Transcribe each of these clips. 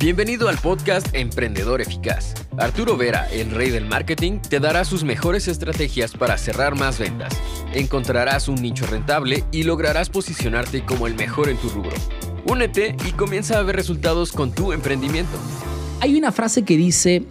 Bienvenido al podcast Emprendedor Eficaz. Arturo Vera, el rey del marketing, te dará sus mejores estrategias para cerrar más ventas. Encontrarás un nicho rentable y lograrás posicionarte como el mejor en tu rubro. Únete y comienza a ver resultados con tu emprendimiento. Hay una frase que dice,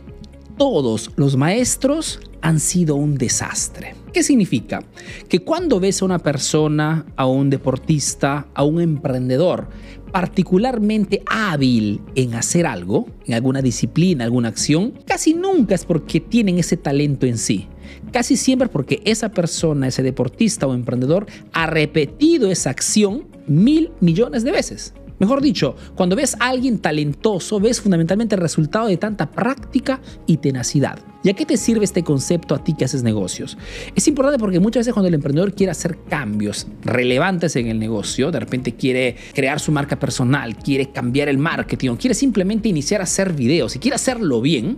todos los maestros han sido un desastre. ¿Qué significa? Que cuando ves a una persona, a un deportista, a un emprendedor particularmente hábil en hacer algo, en alguna disciplina, alguna acción, casi nunca es porque tienen ese talento en sí. Casi siempre porque esa persona, ese deportista o emprendedor, ha repetido esa acción mil millones de veces. Mejor dicho, cuando ves a alguien talentoso, ves fundamentalmente el resultado de tanta práctica y tenacidad. ¿Y a qué te sirve este concepto a ti que haces negocios? Es importante porque muchas veces cuando el emprendedor quiere hacer cambios relevantes en el negocio, de repente quiere crear su marca personal, quiere cambiar el marketing, quiere simplemente iniciar a hacer videos y quiere hacerlo bien,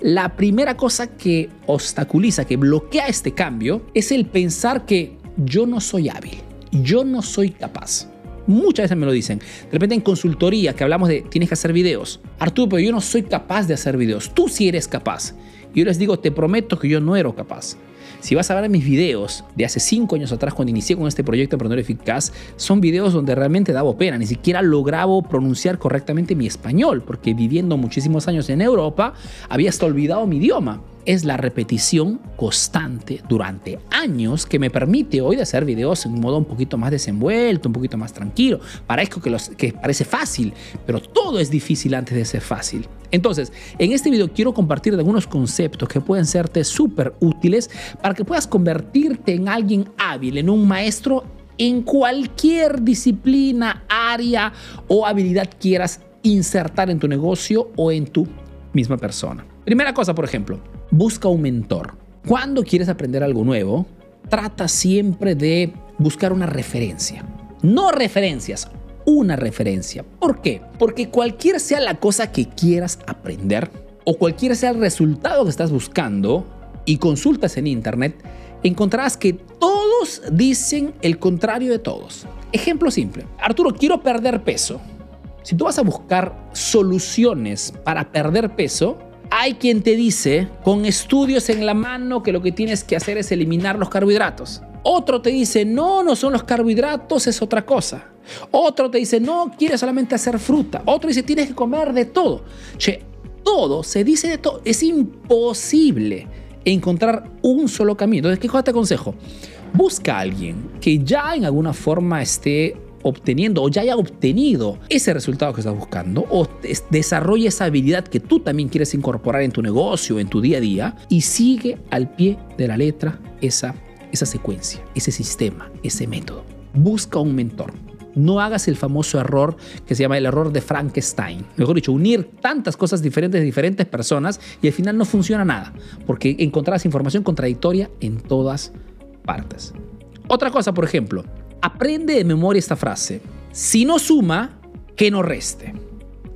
la primera cosa que obstaculiza, que bloquea este cambio, es el pensar que yo no soy hábil, yo no soy capaz. Muchas veces me lo dicen. De repente en consultoría que hablamos de tienes que hacer videos. Arturo, pero yo no soy capaz de hacer videos. Tú sí eres capaz. Y yo les digo, te prometo que yo no era capaz. Si vas a ver mis videos de hace cinco años atrás, cuando inicié con este proyecto Emprendedor Eficaz, son videos donde realmente daba pena. Ni siquiera lograba pronunciar correctamente mi español, porque viviendo muchísimos años en Europa, había hasta olvidado mi idioma es la repetición constante durante años que me permite hoy hacer videos en un modo un poquito más desenvuelto, un poquito más tranquilo. Parezco que, los, que parece fácil, pero todo es difícil antes de ser fácil. Entonces, en este video quiero compartir algunos conceptos que pueden serte súper útiles para que puedas convertirte en alguien hábil, en un maestro en cualquier disciplina, área o habilidad quieras insertar en tu negocio o en tu misma persona. Primera cosa, por ejemplo, busca un mentor. Cuando quieres aprender algo nuevo, trata siempre de buscar una referencia. No referencias, una referencia. ¿Por qué? Porque cualquiera sea la cosa que quieras aprender o cualquiera sea el resultado que estás buscando y consultas en internet, encontrarás que todos dicen el contrario de todos. Ejemplo simple. Arturo, quiero perder peso. Si tú vas a buscar soluciones para perder peso, hay quien te dice, con estudios en la mano, que lo que tienes que hacer es eliminar los carbohidratos. Otro te dice, no, no son los carbohidratos, es otra cosa. Otro te dice, no, quieres solamente hacer fruta. Otro dice, tienes que comer de todo. Che, todo, se dice de todo. Es imposible encontrar un solo camino. Entonces, ¿qué cosa te aconsejo? Busca a alguien que ya en alguna forma esté obteniendo o ya haya obtenido ese resultado que estás buscando o desarrolla esa habilidad que tú también quieres incorporar en tu negocio, en tu día a día y sigue al pie de la letra esa, esa secuencia, ese sistema, ese método. Busca un mentor. No hagas el famoso error que se llama el error de Frankenstein. Mejor dicho, unir tantas cosas diferentes de diferentes personas y al final no funciona nada, porque encontrarás información contradictoria en todas partes. Otra cosa, por ejemplo, aprende de memoria esta frase. Si no suma, que no reste.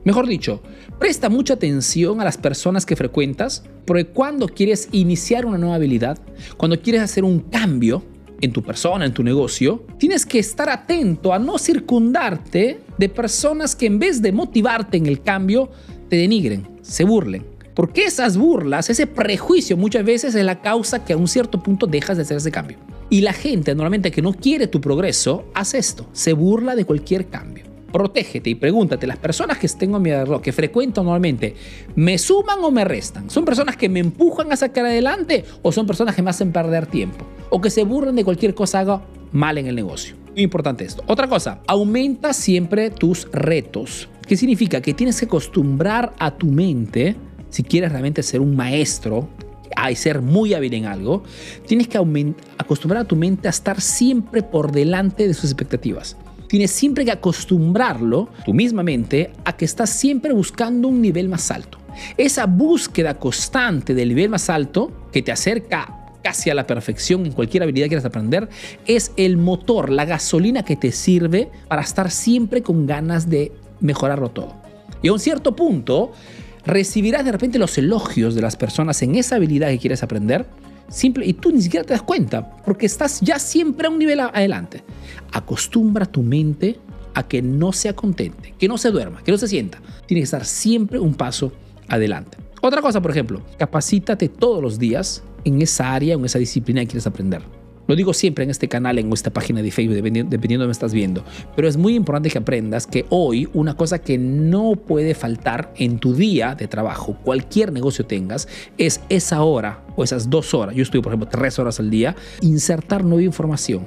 Mejor dicho, presta mucha atención a las personas que frecuentas, porque cuando quieres iniciar una nueva habilidad, cuando quieres hacer un cambio en tu persona, en tu negocio, tienes que estar atento a no circundarte de personas que en vez de motivarte en el cambio, te denigren, se burlen. Porque esas burlas, ese prejuicio muchas veces es la causa que a un cierto punto dejas de hacer ese cambio. Y la gente normalmente que no quiere tu progreso hace esto, se burla de cualquier cambio. Protégete y pregúntate, las personas que tengo a mi alrededor, que frecuento normalmente, ¿me suman o me restan? ¿Son personas que me empujan a sacar adelante o son personas que me hacen perder tiempo? O que se burlan de cualquier cosa haga mal en el negocio. Muy importante esto. Otra cosa, aumenta siempre tus retos. ¿Qué significa? Que tienes que acostumbrar a tu mente, si quieres realmente ser un maestro, y ser muy hábil en algo, tienes que acostumbrar a tu mente a estar siempre por delante de sus expectativas. Tienes siempre que acostumbrarlo, tu misma mente, a que estás siempre buscando un nivel más alto. Esa búsqueda constante del nivel más alto, que te acerca casi a la perfección en cualquier habilidad que quieras aprender, es el motor, la gasolina que te sirve para estar siempre con ganas de mejorarlo todo. Y a un cierto punto, recibirás de repente los elogios de las personas en esa habilidad que quieres aprender, simple, y tú ni siquiera te das cuenta, porque estás ya siempre a un nivel adelante. Acostumbra tu mente a que no se acontente, que no se duerma, que no se sienta. Tiene que estar siempre un paso adelante. Otra cosa, por ejemplo, capacítate todos los días en esa área, en esa disciplina que quieres aprender. Lo digo siempre en este canal, en esta página de Facebook, dependiendo, dependiendo de dónde estás viendo. Pero es muy importante que aprendas que hoy una cosa que no puede faltar en tu día de trabajo, cualquier negocio tengas, es esa hora o esas dos horas. Yo estoy, por ejemplo, tres horas al día, insertar nueva información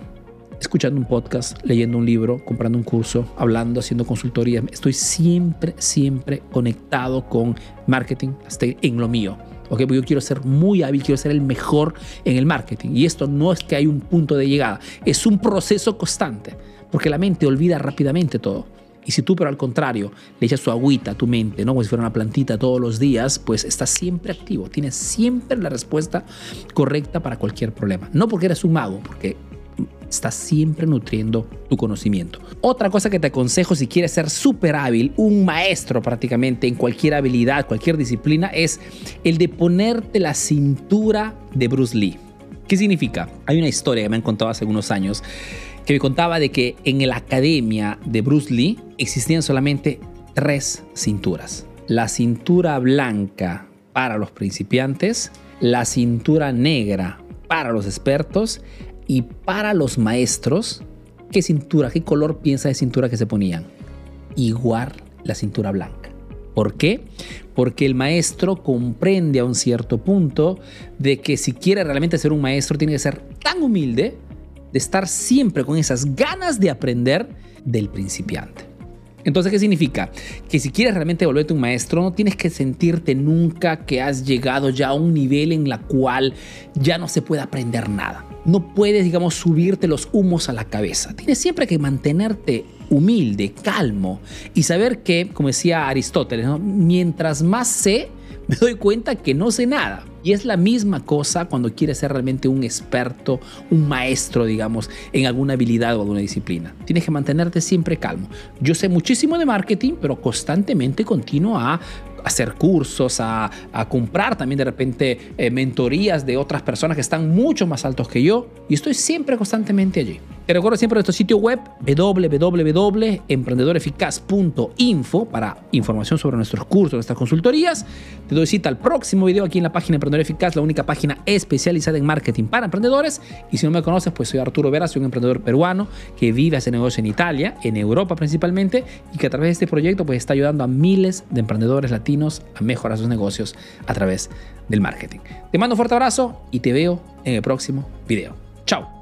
escuchando un podcast, leyendo un libro, comprando un curso, hablando, haciendo consultoría. Estoy siempre, siempre conectado con marketing, estoy en lo mío. Porque yo quiero ser muy hábil, quiero ser el mejor en el marketing. Y esto no es que hay un punto de llegada, es un proceso constante, porque la mente olvida rápidamente todo. Y si tú, pero al contrario, le echas su agüita a tu mente, ¿no? como si fuera una plantita todos los días, pues estás siempre activo, tienes siempre la respuesta correcta para cualquier problema. No porque eres un mago, porque estás siempre nutriendo tu conocimiento. Otra cosa que te aconsejo si quieres ser súper hábil, un maestro prácticamente en cualquier habilidad, cualquier disciplina, es el de ponerte la cintura de Bruce Lee. ¿Qué significa? Hay una historia que me han contado hace unos años que me contaba de que en la academia de Bruce Lee existían solamente tres cinturas. La cintura blanca para los principiantes, la cintura negra para los expertos y para los maestros, ¿qué cintura, qué color piensa de cintura que se ponían? Igual la cintura blanca. ¿Por qué? Porque el maestro comprende a un cierto punto de que si quiere realmente ser un maestro tiene que ser tan humilde de estar siempre con esas ganas de aprender del principiante. Entonces, ¿qué significa? Que si quieres realmente volverte un maestro, no tienes que sentirte nunca que has llegado ya a un nivel en la cual ya no se puede aprender nada. No puedes, digamos, subirte los humos a la cabeza. Tienes siempre que mantenerte humilde, calmo y saber que, como decía Aristóteles, mientras más sé, me doy cuenta que no sé nada. Y es la misma cosa cuando quieres ser realmente un experto, un maestro, digamos, en alguna habilidad o alguna disciplina. Tienes que mantenerte siempre calmo. Yo sé muchísimo de marketing, pero constantemente continúo a hacer cursos, a, comprar también de repente eh, mentorías de otras personas que están mucho más altos que yo y estoy siempre constantemente allí. Te recuerdo siempre nuestro sitio web www.emprendedoreficaz.info para información sobre nuestros cursos, nuestras consultorías. Te doy cita al próximo video aquí en la página Emprendedor Eficaz, la única página especializada en marketing para emprendedores. Y si no me conoces, pues soy Arturo Vera, soy un emprendedor peruano que vive ese negocio en Italia, en Europa principalmente, y que a través de este proyecto pues está ayudando a miles de emprendedores latinos a mejorar sus negocios a través del marketing. Te mando un fuerte abrazo y te veo en el próximo video.